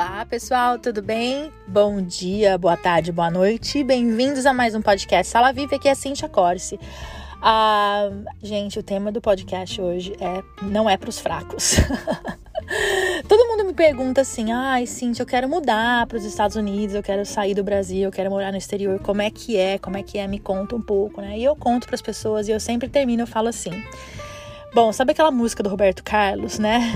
Olá, pessoal, tudo bem? Bom dia, boa tarde, boa noite. Bem-vindos a mais um podcast Sala Viva, aqui é Cintia Corse. Ah, gente, o tema do podcast hoje é não é para os fracos. Todo mundo me pergunta assim: ai, Cintia, eu quero mudar para os Estados Unidos, eu quero sair do Brasil, eu quero morar no exterior, como é que é? Como é que é? Me conta um pouco, né? E eu conto para as pessoas e eu sempre termino, eu falo assim. Bom, sabe aquela música do Roberto Carlos, né?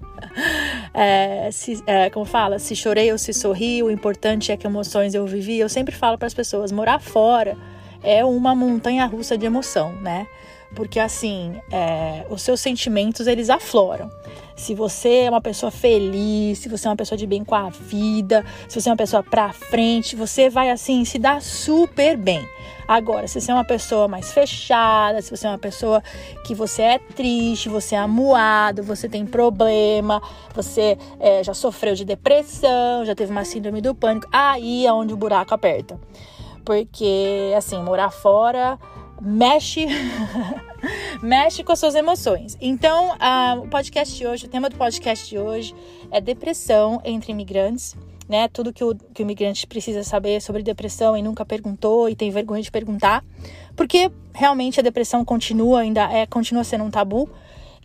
É, se, é, como fala, se chorei ou se sorri, o importante é que emoções eu vivi. Eu sempre falo para as pessoas: morar fora é uma montanha russa de emoção, né? Porque assim, é, os seus sentimentos eles afloram. Se você é uma pessoa feliz, se você é uma pessoa de bem com a vida, se você é uma pessoa pra frente, você vai assim se dar super bem. Agora, se você é uma pessoa mais fechada, se você é uma pessoa que você é triste, você é amuado, você tem problema, você é, já sofreu de depressão, já teve uma síndrome do pânico, aí é onde o buraco aperta. Porque, assim, morar fora mexe mexe com as suas emoções. Então, o podcast de hoje, o tema do podcast de hoje é depressão entre imigrantes né? Tudo que o, que o imigrante precisa saber sobre depressão e nunca perguntou e tem vergonha de perguntar, porque realmente a depressão continua ainda é continua sendo um tabu.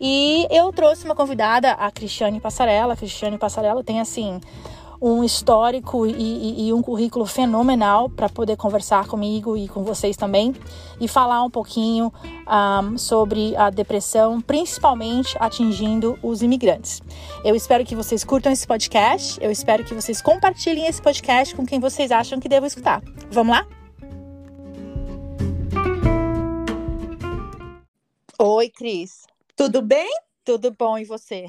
E eu trouxe uma convidada, a Cristiane Passarella. A Cristiane Passarella tem assim um histórico e, e, e um currículo fenomenal para poder conversar comigo e com vocês também e falar um pouquinho um, sobre a depressão, principalmente atingindo os imigrantes. Eu espero que vocês curtam esse podcast, eu espero que vocês compartilhem esse podcast com quem vocês acham que devam escutar. Vamos lá? Oi, Cris. Tudo bem? Tudo bom e você?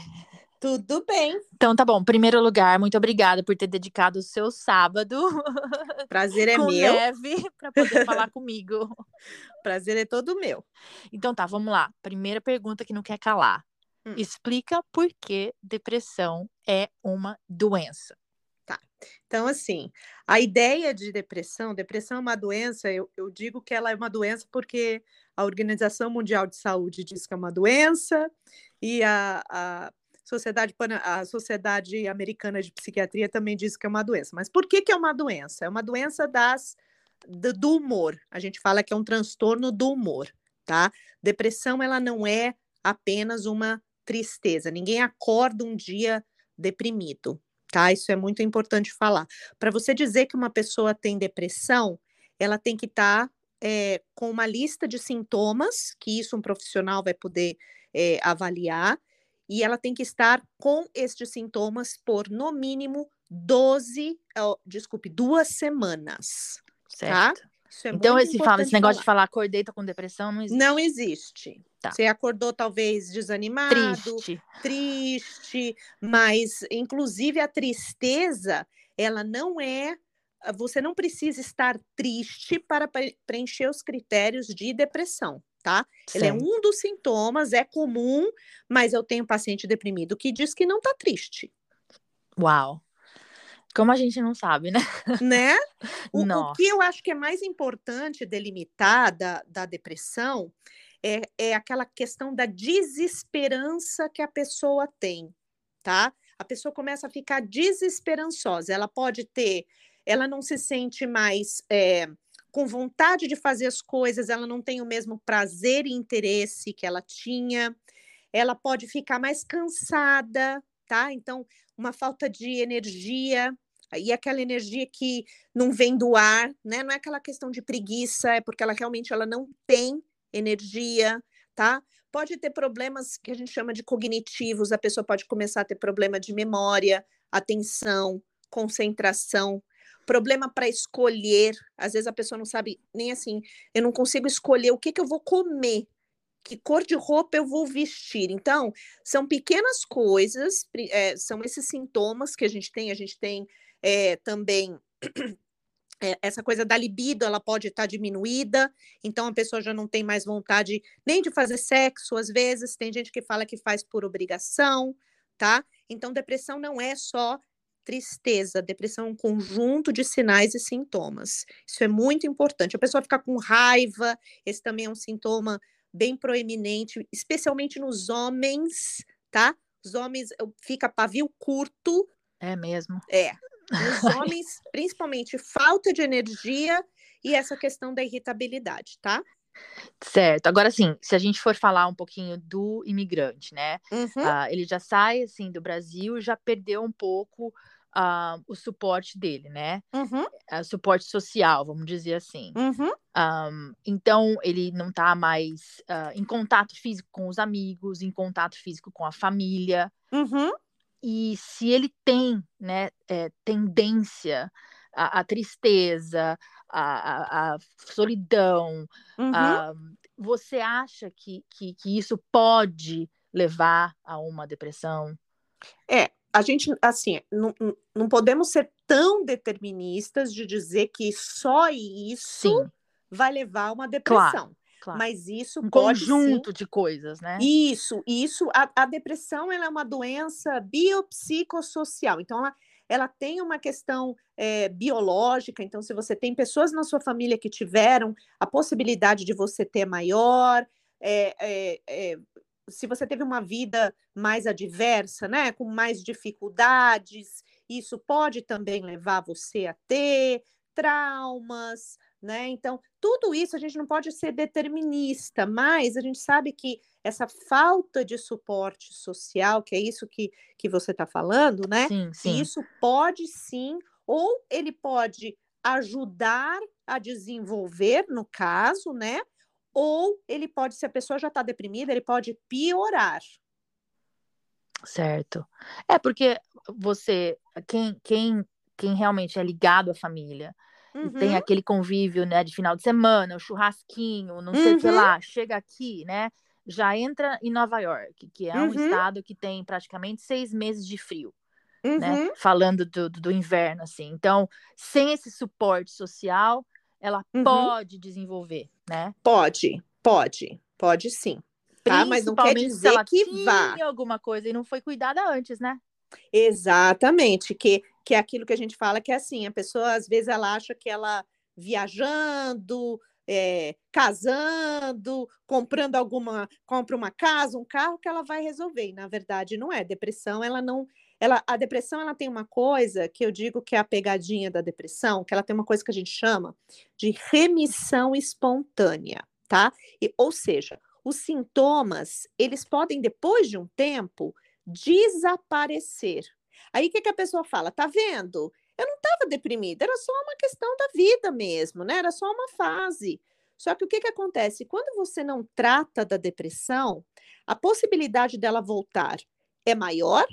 Tudo bem. Então tá bom. Primeiro lugar, muito obrigada por ter dedicado o seu sábado. Prazer é com meu. neve para poder falar comigo. Prazer é todo meu. Então tá, vamos lá. Primeira pergunta que não quer calar. Hum. Explica por que depressão é uma doença. Tá. Então, assim, a ideia de depressão, depressão é uma doença, eu, eu digo que ela é uma doença porque a Organização Mundial de Saúde diz que é uma doença, e a, a Sociedade, a Sociedade Americana de Psiquiatria também diz que é uma doença. Mas por que, que é uma doença? É uma doença das, do, humor. A gente fala que é um transtorno do humor, tá? Depressão, ela não é apenas uma tristeza. Ninguém acorda um dia deprimido, tá? Isso é muito importante falar. Para você dizer que uma pessoa tem depressão, ela tem que estar tá, é, com uma lista de sintomas, que isso um profissional vai poder é, avaliar, e ela tem que estar com estes sintomas por no mínimo 12, oh, desculpe, duas semanas. Tá? Certo. Tá? É então, esse, fala, esse negócio falar. de falar acordei, tô com depressão, não existe. Não existe. Tá. Você acordou talvez desanimado, triste. triste, mas inclusive a tristeza, ela não é você não precisa estar triste para preencher os critérios de depressão tá? Ele é um dos sintomas, é comum, mas eu tenho paciente deprimido que diz que não tá triste. Uau. Como a gente não sabe, né? Né? O, o que eu acho que é mais importante delimitar da, da depressão é, é aquela questão da desesperança que a pessoa tem, tá? A pessoa começa a ficar desesperançosa. Ela pode ter, ela não se sente mais. É, com vontade de fazer as coisas, ela não tem o mesmo prazer e interesse que ela tinha, ela pode ficar mais cansada, tá? Então, uma falta de energia, e aquela energia que não vem do ar, né? Não é aquela questão de preguiça, é porque ela realmente ela não tem energia, tá? Pode ter problemas que a gente chama de cognitivos, a pessoa pode começar a ter problema de memória, atenção, concentração, problema para escolher. Às vezes a pessoa não sabe nem assim, eu não consigo escolher o que, que eu vou comer, que cor de roupa eu vou vestir. Então, são pequenas coisas, é, são esses sintomas que a gente tem. A gente tem é, também é, essa coisa da libido, ela pode estar tá diminuída, então a pessoa já não tem mais vontade nem de fazer sexo, às vezes. Tem gente que fala que faz por obrigação, tá? Então, depressão não é só tristeza, depressão é um conjunto de sinais e sintomas. Isso é muito importante. A pessoa ficar com raiva, esse também é um sintoma bem proeminente, especialmente nos homens, tá? Os homens fica pavio curto, É mesmo? É. Nos homens, principalmente falta de energia e essa questão da irritabilidade, tá? Certo. Agora, sim, se a gente for falar um pouquinho do imigrante, né? Uhum. Uh, ele já sai, assim, do Brasil e já perdeu um pouco uh, o suporte dele, né? Uhum. Uh, suporte social, vamos dizer assim. Uhum. Um, então, ele não está mais em contato físico com os amigos, em contato físico com a família. Uhum. E se ele tem, né, é, tendência à, à tristeza, a, a, a solidão. Uhum. A, você acha que, que, que isso pode levar a uma depressão? É, a gente, assim, não, não podemos ser tão deterministas de dizer que só isso Sim. vai levar a uma depressão. Claro, claro. Mas isso um pode conjunto sim... de coisas, né? Isso, isso. A, a depressão ela é uma doença biopsicossocial. Então, ela, ela tem uma questão é, biológica, então, se você tem pessoas na sua família que tiveram, a possibilidade de você ter maior, é, é, se você teve uma vida mais adversa, né, com mais dificuldades, isso pode também levar você a ter traumas, né? Então, tudo isso a gente não pode ser determinista, mas a gente sabe que essa falta de suporte social, que é isso que, que você está falando, né? Sim, sim. Isso pode sim, ou ele pode ajudar a desenvolver, no caso, né? Ou ele pode, se a pessoa já está deprimida, ele pode piorar. Certo. É porque você, quem, quem, quem realmente é ligado à família, Uhum. tem aquele convívio, né, de final de semana, o churrasquinho, não sei o que uhum. lá, chega aqui, né, já entra em Nova York, que é um uhum. estado que tem praticamente seis meses de frio, né, uhum. falando do, do inverno, assim. Então, sem esse suporte social, ela uhum. pode desenvolver, né? Pode, pode, pode sim. Tá? Mas não quer dizer que vá. alguma coisa e não foi cuidada antes, né? Exatamente, que, que é aquilo que a gente fala que é assim, a pessoa às vezes ela acha que ela viajando, é, casando, comprando alguma, compra uma casa, um carro que ela vai resolver. E, na verdade, não é. Depressão, ela não, ela, a depressão ela tem uma coisa que eu digo que é a pegadinha da depressão, que ela tem uma coisa que a gente chama de remissão espontânea, tá? E, ou seja, os sintomas eles podem depois de um tempo desaparecer. Aí o que, que a pessoa fala? Tá vendo? Eu não estava deprimida, era só uma questão da vida mesmo, né? Era só uma fase. Só que o que, que acontece? Quando você não trata da depressão, a possibilidade dela voltar é maior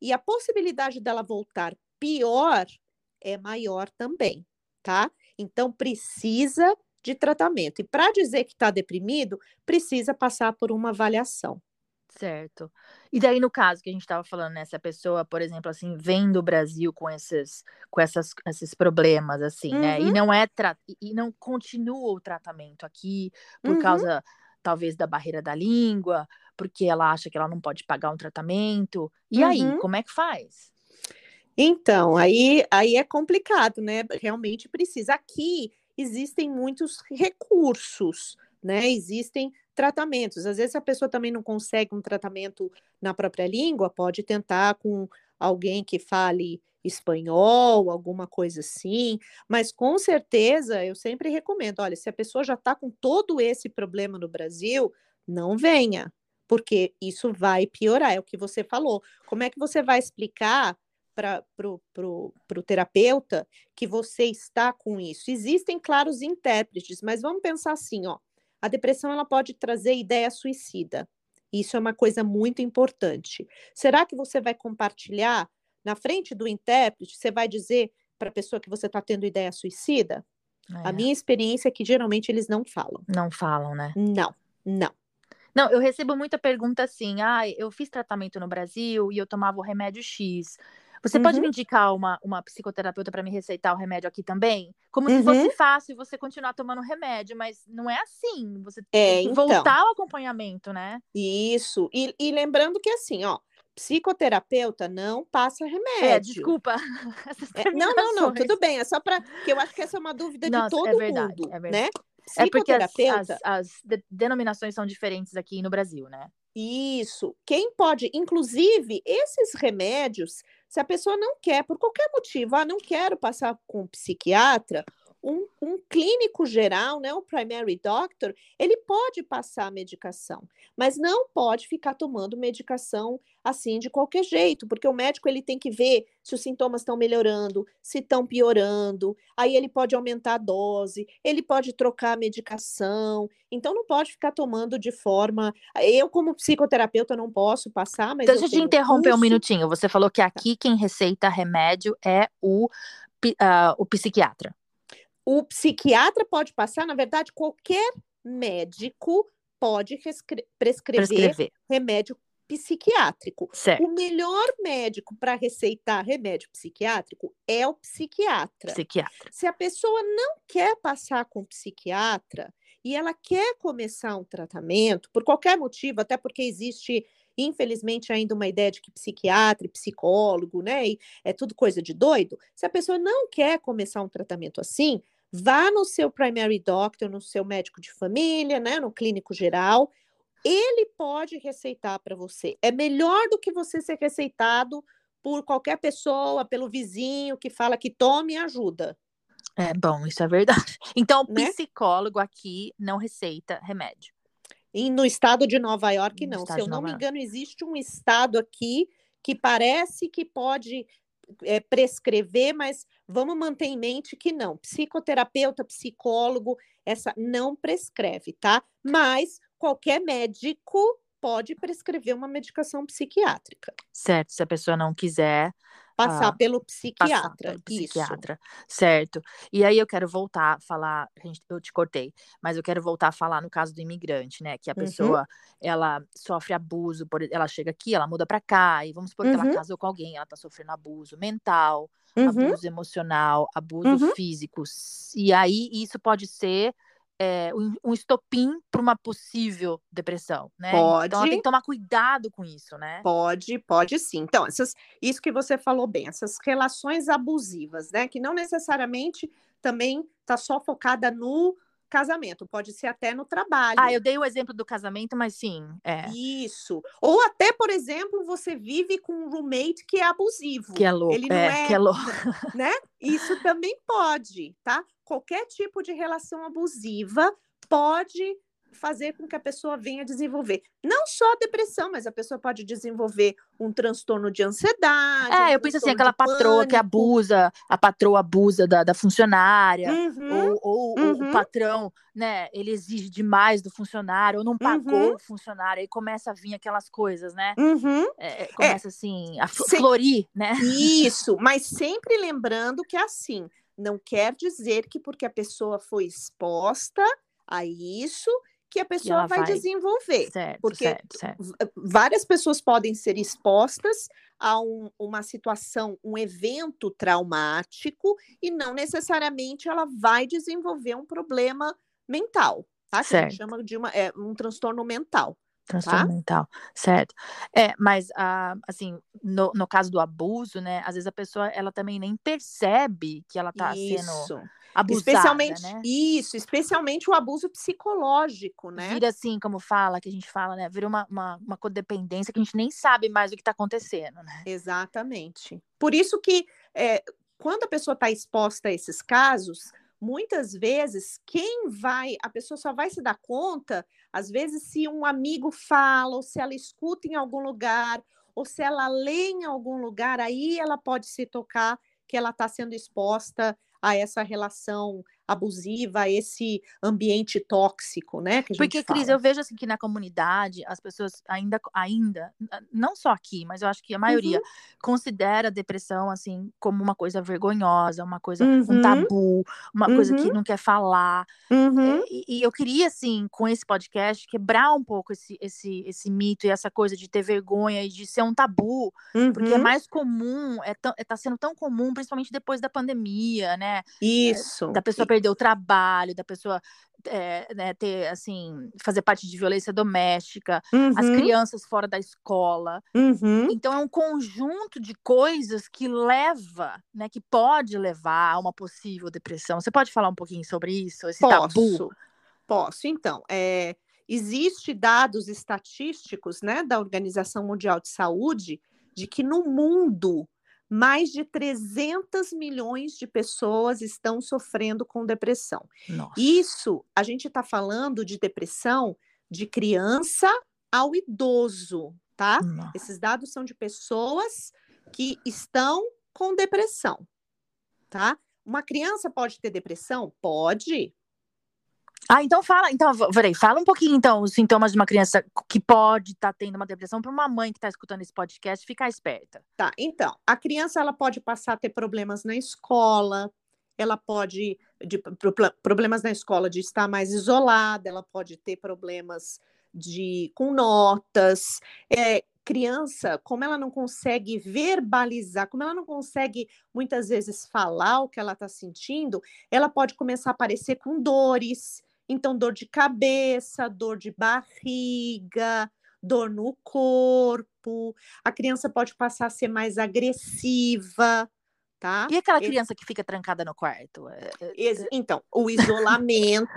e a possibilidade dela voltar pior é maior também, tá? Então precisa de tratamento. E para dizer que está deprimido, precisa passar por uma avaliação. Certo. E daí, no caso que a gente estava falando, né, se a pessoa, por exemplo, assim, vem do Brasil com esses, com essas, esses problemas, assim, uhum. né, e uhum. não é tra e não continua o tratamento aqui por uhum. causa, talvez, da barreira da língua, porque ela acha que ela não pode pagar um tratamento. E uhum. aí, como é que faz? Então, aí, aí é complicado, né? Realmente precisa. Aqui existem muitos recursos, né? Existem tratamentos. Às vezes a pessoa também não consegue um tratamento na própria língua, pode tentar com alguém que fale espanhol, alguma coisa assim, mas com certeza eu sempre recomendo, olha, se a pessoa já está com todo esse problema no Brasil, não venha, porque isso vai piorar, é o que você falou. Como é que você vai explicar para o terapeuta que você está com isso? Existem, claro, os intérpretes, mas vamos pensar assim, ó, a depressão ela pode trazer ideia suicida. Isso é uma coisa muito importante. Será que você vai compartilhar na frente do intérprete? Você vai dizer para a pessoa que você está tendo ideia suicida? É. A minha experiência é que geralmente eles não falam. Não falam, né? Não, não. Não, eu recebo muita pergunta assim: ah, eu fiz tratamento no Brasil e eu tomava o remédio X. Você uhum. pode me indicar uma, uma psicoterapeuta para me receitar o remédio aqui também? Como uhum. se fosse fácil você continuar tomando remédio, mas não é assim. Você é, tem que então. voltar ao acompanhamento, né? Isso. E, e lembrando que assim, ó, psicoterapeuta não passa é, remédio. É, desculpa. É, não, não, não, tudo bem. É só para que eu acho que essa é uma dúvida Nossa, de todo é verdade, mundo, é verdade. né? É porque as, as, as denominações são diferentes aqui no Brasil, né? Isso. Quem pode, inclusive, esses remédios, se a pessoa não quer, por qualquer motivo, ah, não quero passar com um psiquiatra, um, um, clínico geral, né, um primary doctor, ele pode passar a medicação, mas não pode ficar tomando medicação assim de qualquer jeito, porque o médico ele tem que ver se os sintomas estão melhorando, se estão piorando, aí ele pode aumentar a dose, ele pode trocar a medicação, então não pode ficar tomando de forma. Eu, como psicoterapeuta, não posso passar, mas. Deixa eu te interromper curso... um minutinho. Você falou que tá. aqui quem receita remédio é o, uh, o psiquiatra. O psiquiatra pode passar, na verdade, qualquer médico pode prescrever, prescrever. remédio psiquiátrico. Certo. O melhor médico para receitar remédio psiquiátrico é o psiquiatra. Psiquiatra. Se a pessoa não quer passar com o psiquiatra e ela quer começar um tratamento, por qualquer motivo, até porque existe infelizmente ainda uma ideia de que psiquiatra, psicólogo, né, é tudo coisa de doido. Se a pessoa não quer começar um tratamento assim, Vá no seu primary doctor, no seu médico de família, né, no clínico geral. Ele pode receitar para você. É melhor do que você ser receitado por qualquer pessoa, pelo vizinho que fala que tome e ajuda. É bom, isso é verdade. Então, o né? psicólogo aqui não receita remédio. E no estado de Nova York, no não. Se eu não me engano, existe um estado aqui que parece que pode é, prescrever, mas vamos manter em mente que não. Psicoterapeuta, psicólogo, essa não prescreve, tá? Mas qualquer médico pode prescrever uma medicação psiquiátrica. Certo, se a pessoa não quiser, Passar ah, pelo psiquiatra. Passar pelo psiquiatra, isso. certo. E aí eu quero voltar a falar, eu te cortei, mas eu quero voltar a falar no caso do imigrante, né? Que a uhum. pessoa, uhum. ela sofre abuso, por, ela chega aqui, ela muda para cá, e vamos supor uhum. que ela uhum. casou com alguém, ela tá sofrendo abuso mental, uhum. abuso emocional, abuso uhum. físico. E aí isso pode ser é, um, estopim para uma possível depressão, né? Pode. Então tem que tomar cuidado com isso, né? Pode, pode sim. Então, essas, isso que você falou bem, essas relações abusivas, né? Que não necessariamente também está só focada no casamento, pode ser até no trabalho. Ah, eu dei o exemplo do casamento, mas sim. É. Isso. Ou até, por exemplo, você vive com um roommate que é abusivo. Que é louco. Ele não é, é que é louco. Né? Isso também pode, tá? qualquer tipo de relação abusiva pode fazer com que a pessoa venha desenvolver não só a depressão, mas a pessoa pode desenvolver um transtorno de ansiedade. É, um eu penso assim, aquela patroa pânico. que abusa, a patroa abusa da, da funcionária, uhum, ou, ou uhum. o patrão, né, ele exige demais do funcionário, ou não pagou uhum. o funcionário, aí começa a vir aquelas coisas, né? Uhum. É, é, começa é, assim, a florir, né? Isso, mas sempre lembrando que é assim, não quer dizer que porque a pessoa foi exposta a isso que a pessoa vai, vai, desenvolver. Certo, porque certo, certo. várias pessoas podem ser expostas a um, uma situação, um evento traumático, e não necessariamente ela vai desenvolver um problema mental, tá? Que a gente chama de uma, é, um transtorno mental. Transtorno tá? mental, certo. É, mas ah, assim, no, no caso do abuso, né? Às vezes a pessoa ela também nem percebe que ela está sendo abusada, especialmente né? isso, especialmente o abuso psicológico, né? Vira assim, como fala, que a gente fala, né? Vira uma, uma, uma codependência que a gente nem sabe mais o que está acontecendo, né? Exatamente. Por isso que é, quando a pessoa está exposta a esses casos, muitas vezes quem vai, a pessoa só vai se dar conta, às vezes, se um amigo fala, ou se ela escuta em algum lugar, ou se ela lê em algum lugar, aí ela pode se tocar que ela está sendo exposta a essa relação abusiva, esse ambiente tóxico, né? Porque, fala. Cris, eu vejo assim que na comunidade as pessoas ainda, ainda, não só aqui, mas eu acho que a maioria uhum. considera a depressão assim como uma coisa vergonhosa, uma coisa, uhum. um tabu, uma uhum. coisa que uhum. não quer falar. Uhum. E, e, eu queria, assim, com esse podcast, quebrar um pouco esse, esse, esse mito e essa coisa de ter vergonha e de ser um tabu, porque é uhum. mais comum, é, é tá sendo tão comum, principalmente depois da pandemia, né? Isso. É, da pessoa perder o trabalho, da pessoa é, né, ter, assim, fazer parte de violência doméstica, uhum. as crianças fora da escola. Uhum. Então é um conjunto de coisas que leva, né, que pode levar a uma possível depressão. Você pode falar um pouquinho sobre isso, esse Posso. tabu? Posso, então. É, existe dados estatísticos né, da Organização Mundial de Saúde de que no mundo mais de 300 milhões de pessoas estão sofrendo com depressão. Nossa. Isso, a gente está falando de depressão de criança ao idoso, tá? Nossa. Esses dados são de pessoas que estão com depressão, tá? Uma criança pode ter depressão? Pode. Ah, então fala, então, peraí, fala um pouquinho então os sintomas de uma criança que pode estar tá tendo uma depressão para uma mãe que está escutando esse podcast ficar esperta. Tá, então, a criança ela pode passar a ter problemas na escola, ela pode de problemas na escola de estar mais isolada, ela pode ter problemas de com notas, é, criança, como ela não consegue verbalizar, como ela não consegue muitas vezes falar o que ela está sentindo, ela pode começar a aparecer com dores. Então, dor de cabeça, dor de barriga, dor no corpo. A criança pode passar a ser mais agressiva, tá? E aquela criança esse... que fica trancada no quarto? É, é, esse, é. então, o isolamento,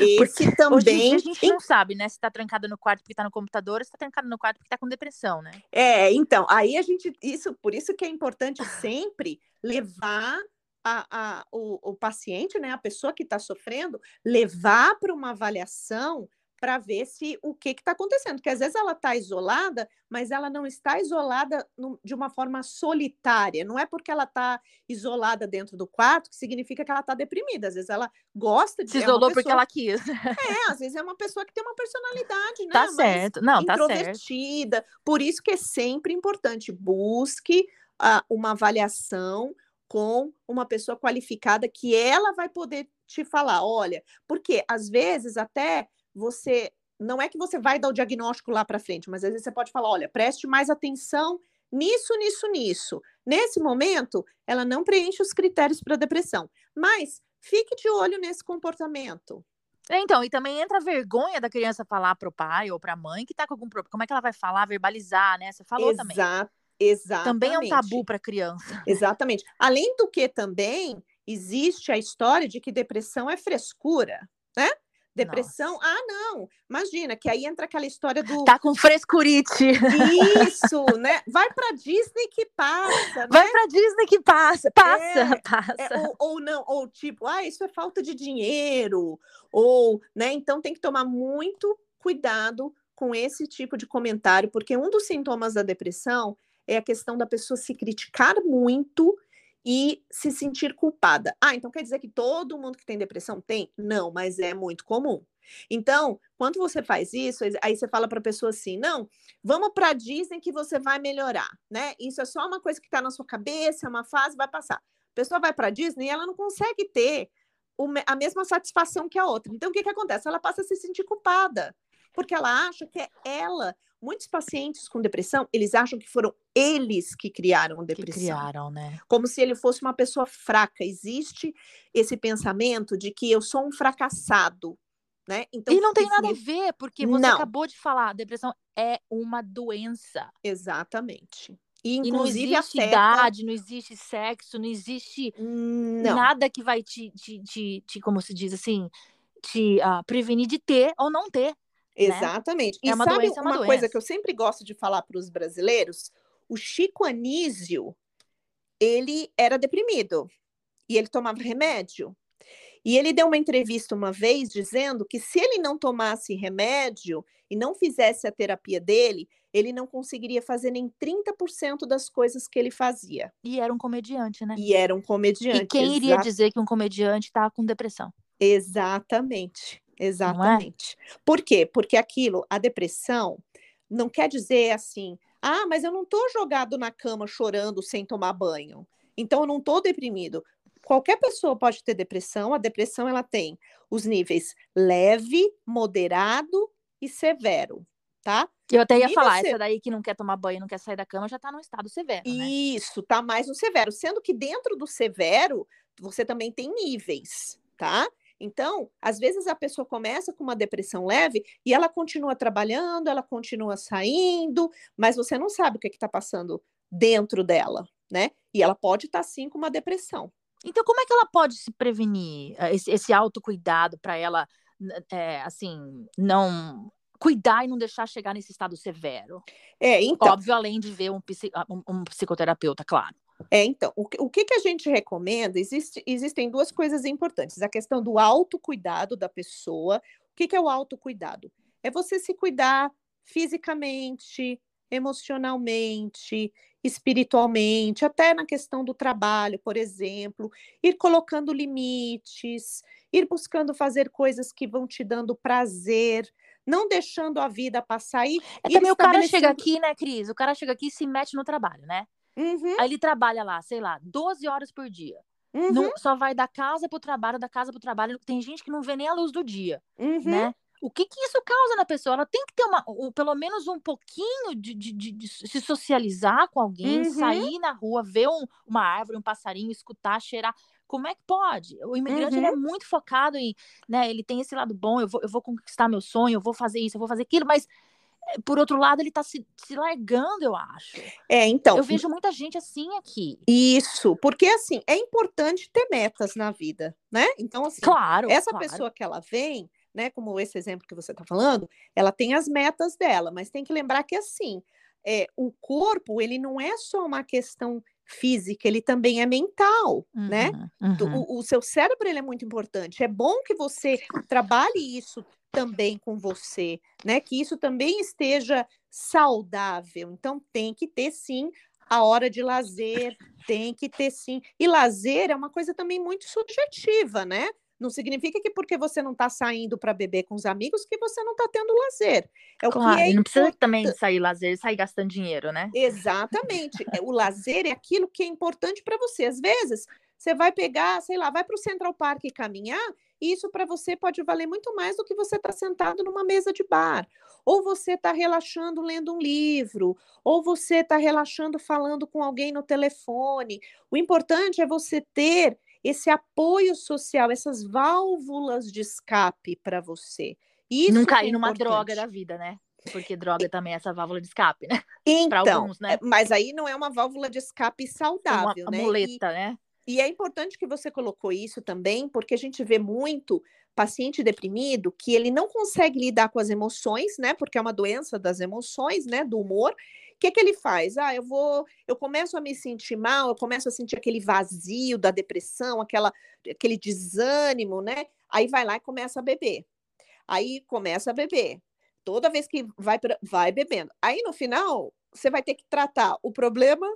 esse também. Hoje a gente não sabe, né? Se tá trancada no quarto porque tá no computador, ou se tá trancada no quarto porque tá com depressão, né? É, então, aí a gente. Isso, por isso que é importante sempre levar a, a, o, o paciente, né, a pessoa que está sofrendo, levar para uma avaliação para ver se o que está acontecendo. Porque às vezes ela está isolada, mas ela não está isolada no, de uma forma solitária. Não é porque ela está isolada dentro do quarto que significa que ela está deprimida. Às vezes ela gosta de. Se é isolou é pessoa, porque ela quis. É, às vezes é uma pessoa que tem uma personalidade, né? Tá certo. Não, tá certo. Introvertida. Por isso que é sempre importante. Busque uh, uma avaliação com uma pessoa qualificada que ela vai poder te falar, olha, porque às vezes até você não é que você vai dar o diagnóstico lá para frente, mas às vezes você pode falar, olha, preste mais atenção nisso, nisso, nisso. Nesse momento, ela não preenche os critérios para depressão, mas fique de olho nesse comportamento. É, então, e também entra a vergonha da criança falar para o pai ou para a mãe que está com algum problema. Como é que ela vai falar, verbalizar, né? Você falou Exato. também. Exatamente. Também é um tabu para criança. Exatamente. Além do que também existe a história de que depressão é frescura, né? Depressão, Nossa. ah, não, imagina, que aí entra aquela história do. Tá com frescurite. Isso, né? Vai pra Disney que passa. Né? Vai pra Disney que passa. Passa, é, passa. É, ou, ou, não, ou tipo, ah, isso é falta de dinheiro. Ou, né? Então tem que tomar muito cuidado com esse tipo de comentário, porque um dos sintomas da depressão é a questão da pessoa se criticar muito e se sentir culpada. Ah, então quer dizer que todo mundo que tem depressão tem? Não, mas é muito comum. Então, quando você faz isso, aí você fala para a pessoa assim: não, vamos para Disney que você vai melhorar, né? Isso é só uma coisa que está na sua cabeça, é uma fase, vai passar. A pessoa vai para Disney e ela não consegue ter a mesma satisfação que a outra. Então, o que, que acontece? Ela passa a se sentir culpada porque ela acha que é ela. Muitos pacientes com depressão, eles acham que foram eles que criaram a depressão. Que criaram, né? Como se ele fosse uma pessoa fraca. Existe esse pensamento de que eu sou um fracassado. Né? Então, e não tem nada a ver, porque você não. acabou de falar, depressão é uma doença. Exatamente. E, inclusive, e não existe afeta... idade, não existe sexo, não existe não. nada que vai te, te, te, te, como se diz assim, te uh, prevenir de ter ou não ter. Né? Exatamente. Né? E é uma sabe doença, é uma, uma coisa que eu sempre gosto de falar para os brasileiros? O Chico Anísio, ele era deprimido e ele tomava remédio. E ele deu uma entrevista uma vez dizendo que se ele não tomasse remédio e não fizesse a terapia dele, ele não conseguiria fazer nem 30% das coisas que ele fazia. E era um comediante, né? E era um comediante. E quem iria dizer que um comediante está com depressão? Exatamente. É? Exatamente. É? Por quê? Porque aquilo, a depressão, não quer dizer assim, ah, mas eu não estou jogado na cama chorando sem tomar banho. Então eu não estou deprimido. Qualquer pessoa pode ter depressão. A depressão ela tem os níveis leve, moderado e severo, tá? Eu até ia e falar, você... essa daí que não quer tomar banho, não quer sair da cama, já está no estado severo, né? Isso, tá mais no severo. Sendo que dentro do severo, você também tem níveis, tá? Então, às vezes a pessoa começa com uma depressão leve e ela continua trabalhando, ela continua saindo, mas você não sabe o que é está passando dentro dela, né? E ela pode estar tá, sim com uma depressão. Então, como é que ela pode se prevenir? Eh, esse, esse autocuidado para ela é, assim, não cuidar e não deixar chegar nesse estado severo. É, então. Óbvio, além de ver um, um, um psicoterapeuta, claro. É, então, o, o que, que a gente recomenda? Existe, existem duas coisas importantes. A questão do autocuidado da pessoa. O que, que é o autocuidado? É você se cuidar fisicamente, emocionalmente, espiritualmente, até na questão do trabalho, por exemplo, ir colocando limites, ir buscando fazer coisas que vão te dando prazer, não deixando a vida passar e. É, também o cara chega aqui, né, Cris? O cara chega aqui e se mete no trabalho, né? Uhum. Aí ele trabalha lá, sei lá, 12 horas por dia. Uhum. Não, só vai da casa pro trabalho, da casa pro trabalho. Tem gente que não vê nem a luz do dia, uhum. né? O que, que isso causa na pessoa? Ela tem que ter uma, um, pelo menos um pouquinho de, de, de, de se socializar com alguém, uhum. sair na rua, ver um, uma árvore, um passarinho, escutar, cheirar. Como é que pode? O imigrante é uhum. muito focado em, né? Ele tem esse lado bom, eu vou, eu vou conquistar meu sonho, eu vou fazer isso, eu vou fazer aquilo, mas por outro lado, ele está se, se largando, eu acho. É, então. Eu vejo muita gente assim aqui. Isso, porque assim, é importante ter metas na vida, né? Então, assim, claro, essa claro. pessoa que ela vem, né, como esse exemplo que você está falando, ela tem as metas dela, mas tem que lembrar que assim, é, o corpo, ele não é só uma questão física, ele também é mental, né? uhum, né? Uhum. O, o, seu cérebro ele é muito importante. É bom que você trabalhe isso também com você, né? Que isso também esteja saudável. Então tem que ter sim a hora de lazer, tem que ter sim. E lazer é uma coisa também muito subjetiva, né? Não significa que porque você não está saindo para beber com os amigos que você não está tendo lazer. É claro, é não precisa também sair lazer, sair gastando dinheiro, né? Exatamente. É, o lazer é aquilo que é importante para você. Às vezes, você vai pegar, sei lá, vai para o Central Park e caminhar, e isso para você pode valer muito mais do que você estar tá sentado numa mesa de bar. Ou você está relaxando lendo um livro, ou você está relaxando falando com alguém no telefone. O importante é você ter esse apoio social, essas válvulas de escape para você. Isso não cair é numa droga da vida, né? Porque droga também é essa válvula de escape, né? Então, alguns, né? É, mas aí não é uma válvula de escape saudável, uma, né? muleta, e, né? E é importante que você colocou isso também, porque a gente vê muito paciente deprimido que ele não consegue lidar com as emoções, né? Porque é uma doença das emoções, né? Do humor. O que, que ele faz? Ah, eu vou, eu começo a me sentir mal, eu começo a sentir aquele vazio da depressão, aquela, aquele desânimo, né? Aí vai lá e começa a beber. Aí começa a beber. Toda vez que vai, vai bebendo. Aí no final, você vai ter que tratar o problema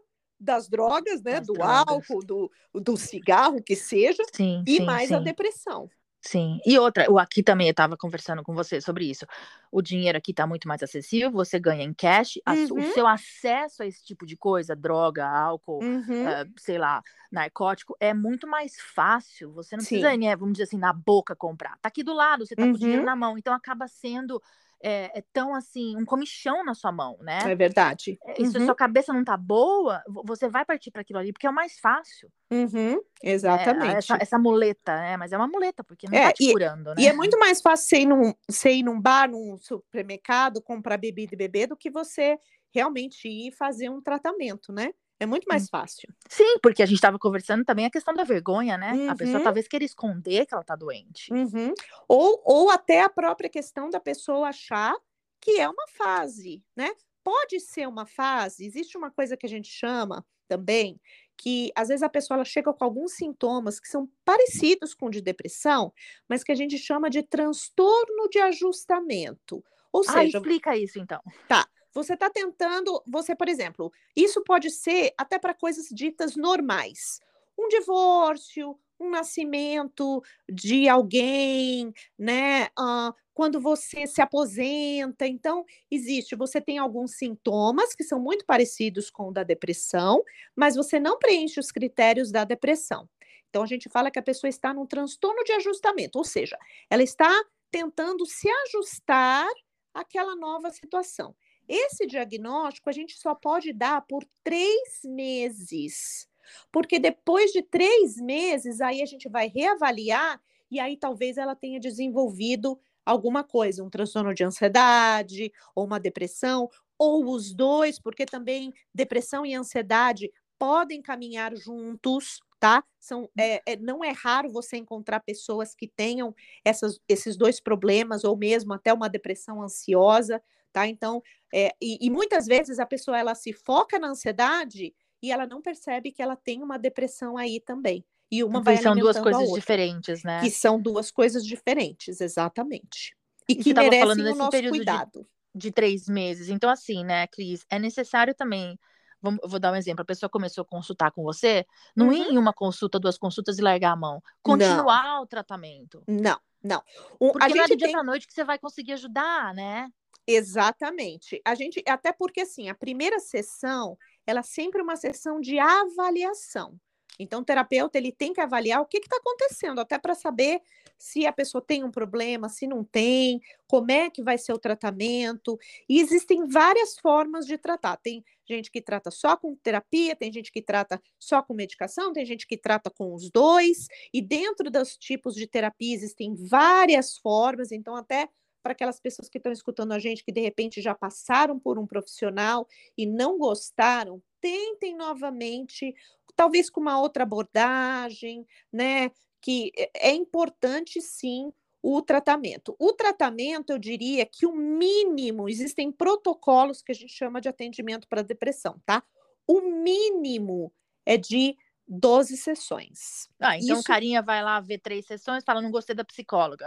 das drogas, né? do drogas. álcool, do, do cigarro, que seja, sim, e sim, mais sim. a depressão. Sim. E outra, o aqui também eu estava conversando com você sobre isso. O dinheiro aqui está muito mais acessível, você ganha em cash, uhum. o seu acesso a esse tipo de coisa, droga, álcool, uhum. uh, sei lá, narcótico, é muito mais fácil. Você não Sim. precisa, né, vamos dizer assim, na boca comprar. Tá aqui do lado, você tá uhum. com o dinheiro uhum. na mão. Então acaba sendo é, é, tão assim, um comichão na sua mão, né? É verdade. É, e se a sua cabeça não tá boa, você vai partir para aquilo ali, porque é o mais fácil. Uhum, é, exatamente. É, essa, essa, muleta, né? Mas é uma muleta, porque não é, tá te e, curando, né? E é muito mais fácil você ir, num, você ir num bar, num supermercado, comprar bebida e beber, do que você realmente ir fazer um tratamento, né? É muito mais fácil. Sim, porque a gente estava conversando também a questão da vergonha, né? Uhum. A pessoa uhum. talvez queira esconder que ela está doente. Uhum. Ou, ou até a própria questão da pessoa achar que é uma fase, né? Pode ser uma fase, existe uma coisa que a gente chama também, que às vezes a pessoa ela chega com alguns sintomas que são parecidos com de depressão, mas que a gente chama de transtorno de ajustamento. Ou ah, seja, explica isso então. Tá. Você está tentando, você, por exemplo, isso pode ser até para coisas ditas normais. Um divórcio, um nascimento de alguém, né? Uh, quando você se aposenta. Então, existe, você tem alguns sintomas que são muito parecidos com o da depressão, mas você não preenche os critérios da depressão. Então, a gente fala que a pessoa está num transtorno de ajustamento, ou seja, ela está tentando se ajustar àquela nova situação. Esse diagnóstico a gente só pode dar por três meses, porque depois de três meses, aí a gente vai reavaliar e aí talvez ela tenha desenvolvido alguma coisa, um transtorno de ansiedade, ou uma depressão, ou os dois, porque também depressão e ansiedade podem caminhar juntos, tá? São, é, é, não é raro você encontrar pessoas que tenham essas, esses dois problemas, ou mesmo até uma depressão ansiosa, tá? Então, é, e, e, muitas vezes a pessoa ela se foca na ansiedade e ela não percebe que ela tem uma depressão aí também. E uma vai são duas coisas diferentes, né? Que são duas coisas diferentes, exatamente. E, e que merecem o nosso cuidado. De, de três meses. Então, assim, né, Cris, é necessário também Vamos, vou dar um exemplo. A pessoa começou a consultar com você, não uhum. ir em uma consulta, duas consultas e largar a mão. Continuar não. o tratamento. Não, não. O, porque a não é do dia tem... pra noite que você vai conseguir ajudar, né? Exatamente. A gente, até porque assim, a primeira sessão, ela é sempre uma sessão de avaliação. Então, o terapeuta ele tem que avaliar o que está acontecendo, até para saber se a pessoa tem um problema, se não tem, como é que vai ser o tratamento. E existem várias formas de tratar. Tem gente que trata só com terapia, tem gente que trata só com medicação, tem gente que trata com os dois. E dentro dos tipos de terapia existem várias formas, então até para aquelas pessoas que estão escutando a gente que de repente já passaram por um profissional e não gostaram, tentem novamente, talvez com uma outra abordagem, né? Que é importante sim o tratamento. O tratamento, eu diria que o mínimo, existem protocolos que a gente chama de atendimento para depressão, tá? O mínimo é de 12 sessões. Ah, então Isso... o carinha vai lá ver três sessões, fala, não gostei da psicóloga.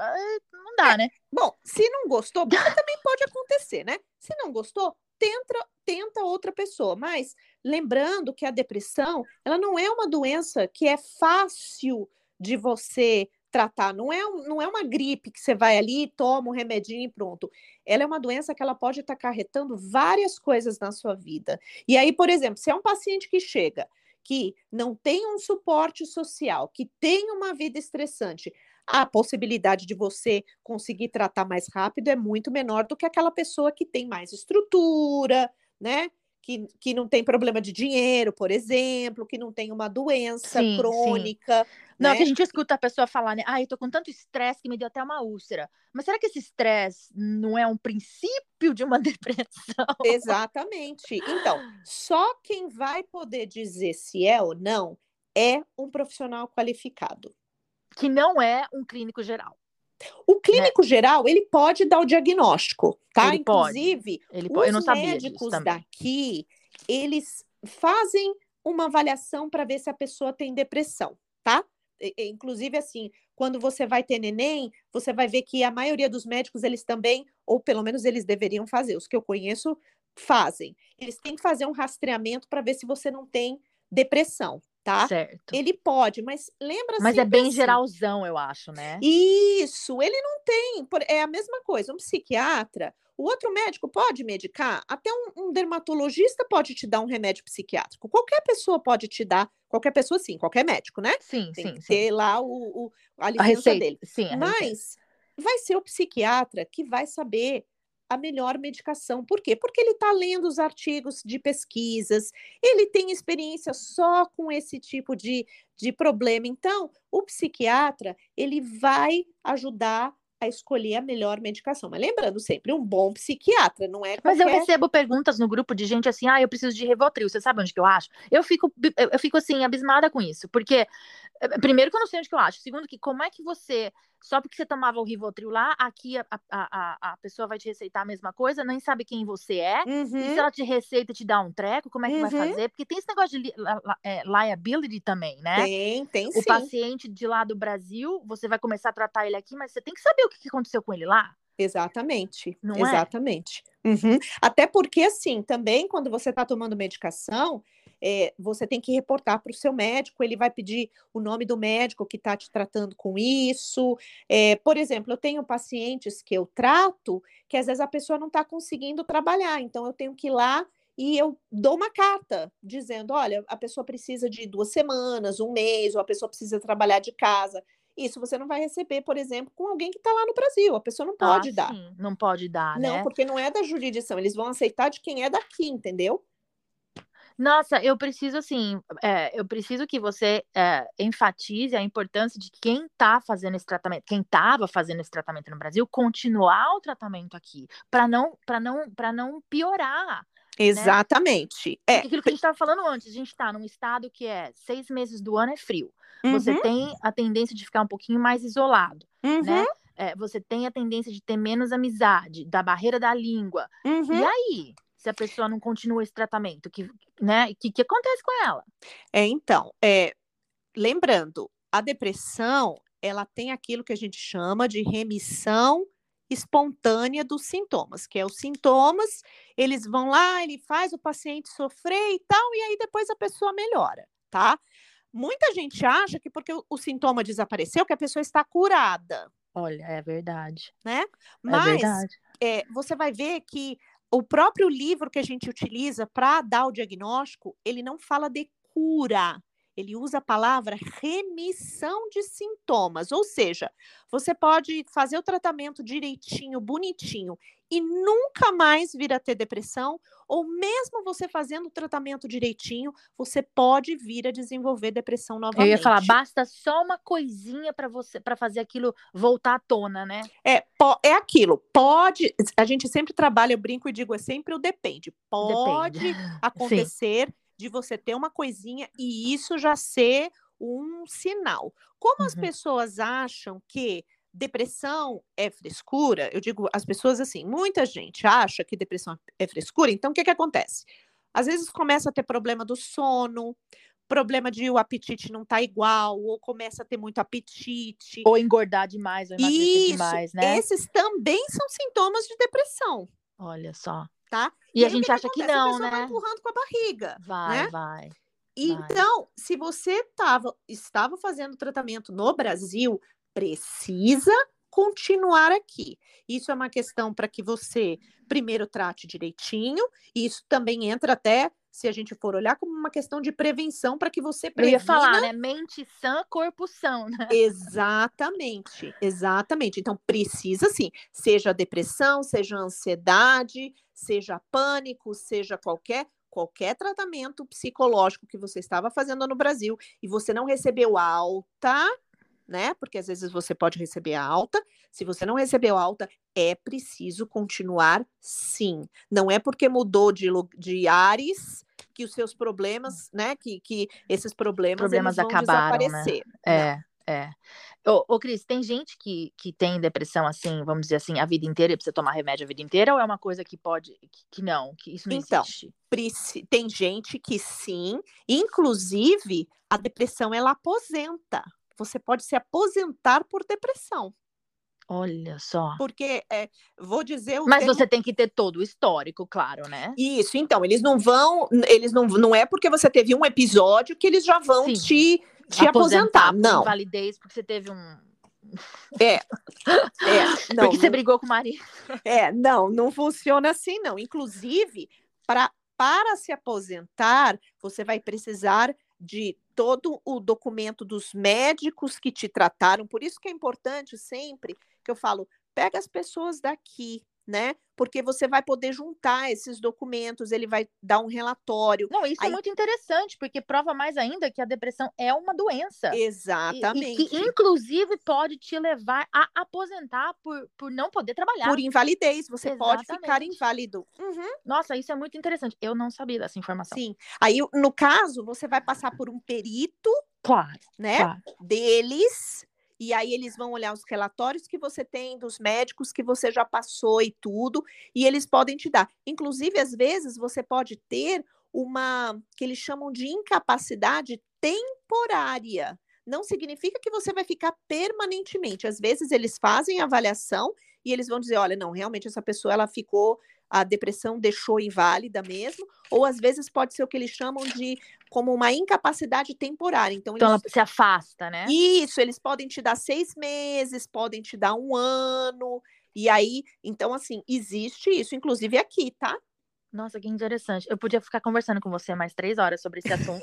Não dá, é. né? Bom, se não gostou, também pode acontecer, né? Se não gostou, tenta, tenta outra pessoa. Mas lembrando que a depressão, ela não é uma doença que é fácil de você tratar. Não é, não é uma gripe que você vai ali, toma um remedinho e pronto. Ela é uma doença que ela pode estar acarretando várias coisas na sua vida. E aí, por exemplo, se é um paciente que chega que não tem um suporte social, que tem uma vida estressante, a possibilidade de você conseguir tratar mais rápido é muito menor do que aquela pessoa que tem mais estrutura, né? Que, que não tem problema de dinheiro, por exemplo, que não tem uma doença sim, crônica. Sim. Não, né? que a gente escuta a pessoa falar, né? Ah, eu tô com tanto estresse que me deu até uma úlcera. Mas será que esse estresse não é um princípio de uma depressão? Exatamente. Então, só quem vai poder dizer se é ou não é um profissional qualificado. Que não é um clínico geral. O clínico né? geral, ele pode dar o diagnóstico, tá? Ele Inclusive. Ele os médicos daqui, eles fazem uma avaliação para ver se a pessoa tem depressão, tá? Inclusive, assim, quando você vai ter neném, você vai ver que a maioria dos médicos, eles também, ou pelo menos eles deveriam fazer, os que eu conheço fazem. Eles têm que fazer um rastreamento para ver se você não tem depressão, tá? Certo. Ele pode, mas lembra Mas é bem assim, geralzão, eu acho, né? Isso, ele não tem. É a mesma coisa. Um psiquiatra, o outro médico pode medicar, até um, um, dermatologista pode te dar um remédio psiquiátrico. Qualquer pessoa pode te dar, qualquer pessoa sim, qualquer médico, né? Sim, Tem sim. Que ter lá o, o a licença a dele. Sim, Mas receita. vai ser o psiquiatra que vai saber a melhor medicação. Por quê? Porque ele está lendo os artigos de pesquisas, ele tem experiência só com esse tipo de, de problema. Então, o psiquiatra, ele vai ajudar a escolher a melhor medicação. Mas lembrando sempre, um bom psiquiatra, não é qualquer... Mas eu recebo perguntas no grupo de gente assim, ah, eu preciso de Rivotril, você sabe onde que eu acho? Eu fico, eu fico assim, abismada com isso, porque, eh, primeiro que eu não sei onde que eu acho, segundo que como é que você só porque você tomava o Rivotril lá, aqui a, a, a, a pessoa vai te receitar a mesma coisa, nem sabe quem você é. Uhum. E se uhum. ela te receita e te dá um treco, como é que uhum. vai fazer? Porque tem esse negócio de li, é, liability também, né? Tem, tem sim. O paciente de lá do Brasil, você vai começar a tratar ele aqui, mas você tem que saber o que aconteceu com ele lá. Exatamente. Não é? Exatamente. É? Uhum. Até porque, assim, também quando você está tomando medicação, é, você tem que reportar para o seu médico, ele vai pedir o nome do médico que está te tratando com isso. É, por exemplo, eu tenho pacientes que eu trato que às vezes a pessoa não está conseguindo trabalhar, então eu tenho que ir lá e eu dou uma carta dizendo: olha, a pessoa precisa de duas semanas, um mês, ou a pessoa precisa trabalhar de casa. Isso você não vai receber, por exemplo, com alguém que está lá no Brasil. A pessoa não pode ah, dar. Sim, não pode dar, não, né? Não, porque não é da jurisdição. Eles vão aceitar de quem é daqui, entendeu? Nossa, eu preciso, assim, é, eu preciso que você é, enfatize a importância de quem está fazendo esse tratamento, quem estava fazendo esse tratamento no Brasil, continuar o tratamento aqui, para não, para não, para não piorar. Exatamente. Né? É. Aquilo que a gente estava falando antes, a gente está num estado que é seis meses do ano é frio. Uhum. Você tem a tendência de ficar um pouquinho mais isolado, né? uhum. né? É, você tem a tendência de ter menos amizade, da barreira da língua. Uhum. E aí? Se a pessoa não continua esse tratamento, que, né? O que, que acontece com ela? É, então, é, lembrando, a depressão, ela tem aquilo que a gente chama de remissão espontânea dos sintomas, que é os sintomas, eles vão lá, ele faz o paciente sofrer e tal, e aí depois a pessoa melhora, tá? Muita gente acha que porque o, o sintoma desapareceu, que a pessoa está curada. Olha, é verdade. Né? É Mas é verdade. É, você vai ver que o próprio livro que a gente utiliza para dar o diagnóstico, ele não fala de cura, ele usa a palavra remissão de sintomas, ou seja, você pode fazer o tratamento direitinho, bonitinho e nunca mais vir a ter depressão, ou mesmo você fazendo o tratamento direitinho, você pode vir a desenvolver depressão novamente. Eu ia falar, basta só uma coisinha para você para fazer aquilo voltar à tona, né? É, é aquilo. Pode, a gente sempre trabalha, eu brinco e digo, é sempre o depende. Pode depende. acontecer Sim de você ter uma coisinha e isso já ser um sinal. Como uhum. as pessoas acham que depressão é frescura, eu digo as pessoas assim, muita gente acha que depressão é frescura, então o que, que acontece? Às vezes começa a ter problema do sono, problema de o apetite não tá igual, ou começa a ter muito apetite. Ou engordar demais, ou emagrecer demais, né? Esses também são sintomas de depressão. Olha só tá? E, e a gente que acha que, que não, né? Vai empurrando com a barriga. Vai, né? vai. Então, vai. se você tava, estava fazendo tratamento no Brasil, precisa continuar aqui. Isso é uma questão para que você primeiro trate direitinho, e isso também entra até se a gente for olhar como uma questão de prevenção para que você previna... Eu ia falar, né? Mente sã, corpo são, né? Exatamente, exatamente. Então, precisa sim, seja depressão, seja ansiedade, seja pânico, seja qualquer qualquer tratamento psicológico que você estava fazendo no Brasil e você não recebeu alta, né? Porque às vezes você pode receber alta. Se você não recebeu alta, é preciso continuar sim. Não é porque mudou de, de ares que os seus problemas, né? Que, que esses problemas, problemas acabaram, né? desaparecer. Né? É. É. Ô, ô Cris, tem gente que, que tem depressão assim, vamos dizer assim, a vida inteira e precisa tomar remédio a vida inteira, ou é uma coisa que pode, que, que não, que isso não então, existe? Tem gente que sim, inclusive a depressão ela aposenta. Você pode se aposentar por depressão. Olha só. Porque, é, vou dizer... Mas termo... você tem que ter todo o histórico, claro, né? Isso, então, eles não vão, eles não, não é porque você teve um episódio que eles já vão Sim. te, te aposentar, aposentar não. validez porque você teve um... É, é não, porque você brigou com o marido. É, não, não funciona assim, não. Inclusive, pra, para se aposentar, você vai precisar de todo o documento dos médicos que te trataram. Por isso que é importante sempre que eu falo, pega as pessoas daqui, né? Porque você vai poder juntar esses documentos, ele vai dar um relatório. Não, isso é Aí... é muito interessante, porque prova mais ainda que a depressão é uma doença. Exatamente. E, e que, inclusive, pode te levar a aposentar por, por não poder trabalhar. Por invalidez, você Exatamente. pode ficar inválido. Uhum. Nossa, isso é muito interessante. Eu não sabia dessa informação. Sim. Aí, no caso, você vai passar por um perito. Claro. Né? Claro. Deles e aí eles vão olhar os relatórios que você tem dos médicos que você já passou e tudo, e eles podem te dar. Inclusive, às vezes, você pode ter uma que eles chamam de incapacidade temporária. Não significa que você vai ficar permanentemente. Às vezes eles fazem avaliação e eles vão dizer, olha, não, realmente essa pessoa ela ficou a depressão deixou inválida mesmo, ou às vezes pode ser o que eles chamam de como uma incapacidade temporária. Então, então eles... ela se afasta, né? Isso, eles podem te dar seis meses, podem te dar um ano, e aí, então, assim, existe isso, inclusive aqui, tá? Nossa, que interessante. Eu podia ficar conversando com você mais três horas sobre esse assunto.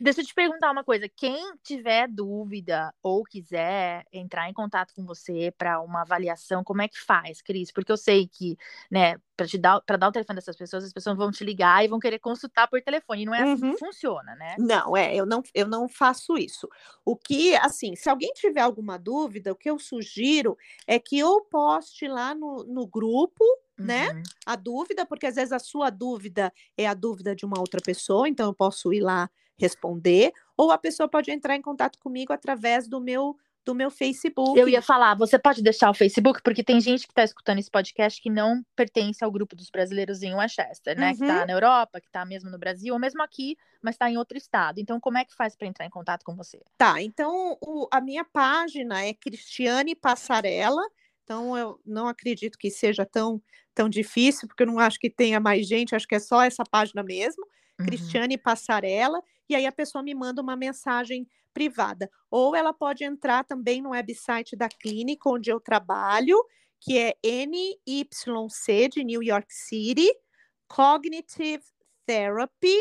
Deixa eu te perguntar uma coisa. Quem tiver dúvida ou quiser entrar em contato com você para uma avaliação, como é que faz, Cris? Porque eu sei que, né, para te dar para dar o telefone dessas pessoas, as pessoas vão te ligar e vão querer consultar por telefone. E não é uhum. assim que uhum. funciona, né? Não, é, eu não, eu não faço isso. O que, assim, se alguém tiver alguma dúvida, o que eu sugiro é que eu poste lá no, no grupo né? Uhum. A dúvida, porque às vezes a sua dúvida é a dúvida de uma outra pessoa, então eu posso ir lá responder, ou a pessoa pode entrar em contato comigo através do meu do meu Facebook. Eu ia falar, você pode deixar o Facebook, porque tem gente que está escutando esse podcast que não pertence ao grupo dos brasileiros em Westchester, né? Uhum. Que está na Europa, que está mesmo no Brasil, ou mesmo aqui, mas está em outro estado. Então, como é que faz para entrar em contato com você? Tá, então o, a minha página é Cristiane Passarela. Então, eu não acredito que seja tão, tão difícil, porque eu não acho que tenha mais gente, acho que é só essa página mesmo, uhum. Cristiane Passarela, e aí a pessoa me manda uma mensagem privada. Ou ela pode entrar também no website da clínica onde eu trabalho, que é NYC de New York City, Cognitive Therapy.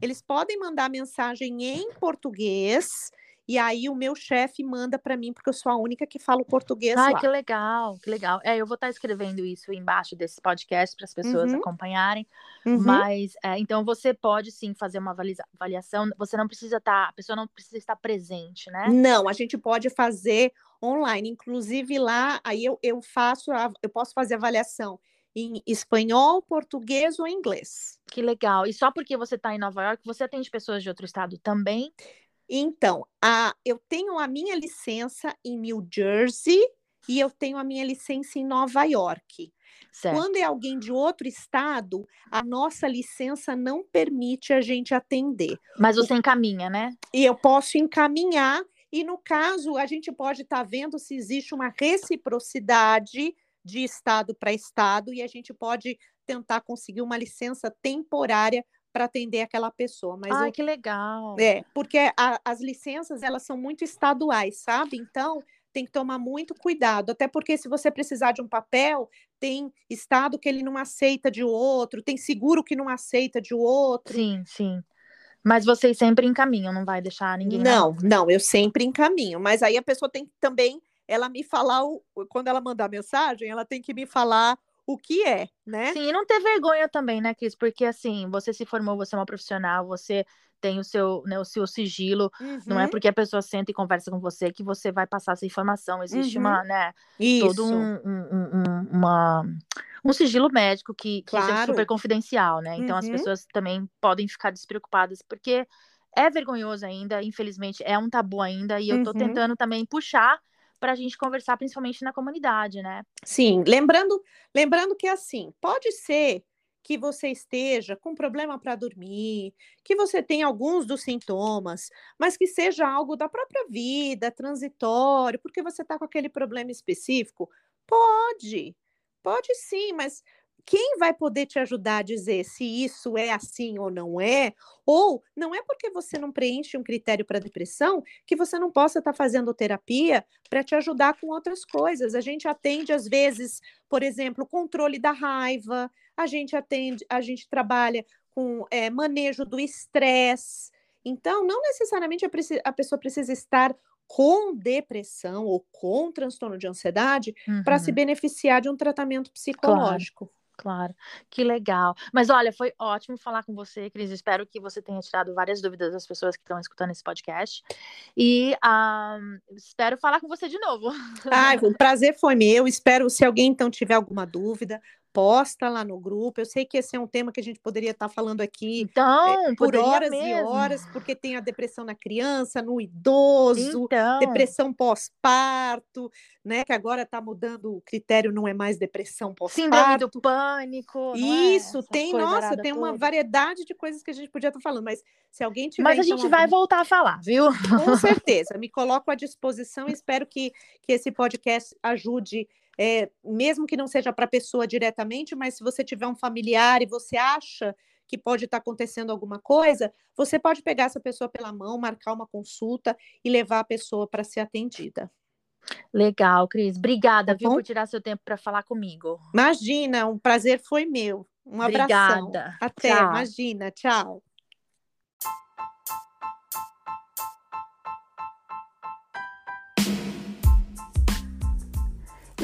Eles podem mandar mensagem em português e aí o meu chefe manda para mim, porque eu sou a única que fala o português Ai, lá. que legal, que legal. É, eu vou estar tá escrevendo isso embaixo desse podcast para as pessoas uhum. acompanharem. Uhum. Mas, é, então você pode sim fazer uma avaliação. Você não precisa estar, tá, a pessoa não precisa estar presente, né? Não, a gente pode fazer online. Inclusive lá, aí eu, eu faço, eu posso fazer avaliação em espanhol, português ou inglês. Que legal. E só porque você está em Nova York, você atende pessoas de outro estado também? Então, a, eu tenho a minha licença em New Jersey e eu tenho a minha licença em Nova York. Certo. Quando é alguém de outro estado, a nossa licença não permite a gente atender. Mas você encaminha, né? E eu posso encaminhar, e no caso, a gente pode estar tá vendo se existe uma reciprocidade de estado para estado, e a gente pode tentar conseguir uma licença temporária para atender aquela pessoa. Mas eu... que legal! É, porque a, as licenças, elas são muito estaduais, sabe? Então, tem que tomar muito cuidado, até porque se você precisar de um papel, tem estado que ele não aceita de outro, tem seguro que não aceita de outro. Sim, sim. Mas vocês sempre encaminham, não vai deixar ninguém. Não, não, não eu sempre encaminho. Mas aí a pessoa tem que também ela me falar, o, quando ela mandar mensagem, ela tem que me falar o que é, né? Sim, e não ter vergonha também, né, Cris? Porque assim, você se formou, você é uma profissional, você tem o seu, né, o seu sigilo, uhum. não é uhum. porque a pessoa senta e conversa com você que você vai passar essa informação. Existe uhum. uma, né, Isso. todo um, um, um, uma, um sigilo médico que, que claro. é super confidencial, né? Então uhum. as pessoas também podem ficar despreocupadas, porque é vergonhoso ainda, infelizmente, é um tabu ainda, e eu tô uhum. tentando também puxar para a gente conversar, principalmente na comunidade, né? Sim, lembrando, lembrando que assim, pode ser que você esteja com problema para dormir, que você tenha alguns dos sintomas, mas que seja algo da própria vida, transitório, porque você está com aquele problema específico, pode, pode sim, mas quem vai poder te ajudar a dizer se isso é assim ou não é? Ou não é porque você não preenche um critério para depressão que você não possa estar tá fazendo terapia para te ajudar com outras coisas. A gente atende, às vezes, por exemplo, o controle da raiva, a gente atende, a gente trabalha com é, manejo do estresse. Então, não necessariamente a, a pessoa precisa estar com depressão ou com transtorno de ansiedade uhum. para se beneficiar de um tratamento psicológico. Claro. Claro, que legal. Mas olha, foi ótimo falar com você, Cris. Espero que você tenha tirado várias dúvidas das pessoas que estão escutando esse podcast. E um, espero falar com você de novo. Ah, o prazer foi meu. Espero, se alguém então tiver alguma dúvida, posta lá no grupo. Eu sei que esse é um tema que a gente poderia estar falando aqui então, é, por horas mesmo. e horas, porque tem a depressão na criança, no idoso, então. depressão pós-parto, né? Que agora está mudando o critério, não é mais depressão pós-parto. Síndrome do pânico. É? Isso, é? tem, nossa, tem uma toda. variedade de coisas que a gente podia estar falando, mas se alguém tiver. Mas a então, gente vai voltar a falar, viu? Com certeza. Me coloco à disposição e espero que, que esse podcast ajude é, mesmo que não seja para a pessoa diretamente, mas se você tiver um familiar e você acha que pode estar tá acontecendo alguma coisa, você pode pegar essa pessoa pela mão, marcar uma consulta e levar a pessoa para ser atendida. Legal, Cris. Obrigada, tá viu, por tirar seu tempo para falar comigo. Imagina, um prazer foi meu. Um abraço. Até, tchau. imagina. Tchau.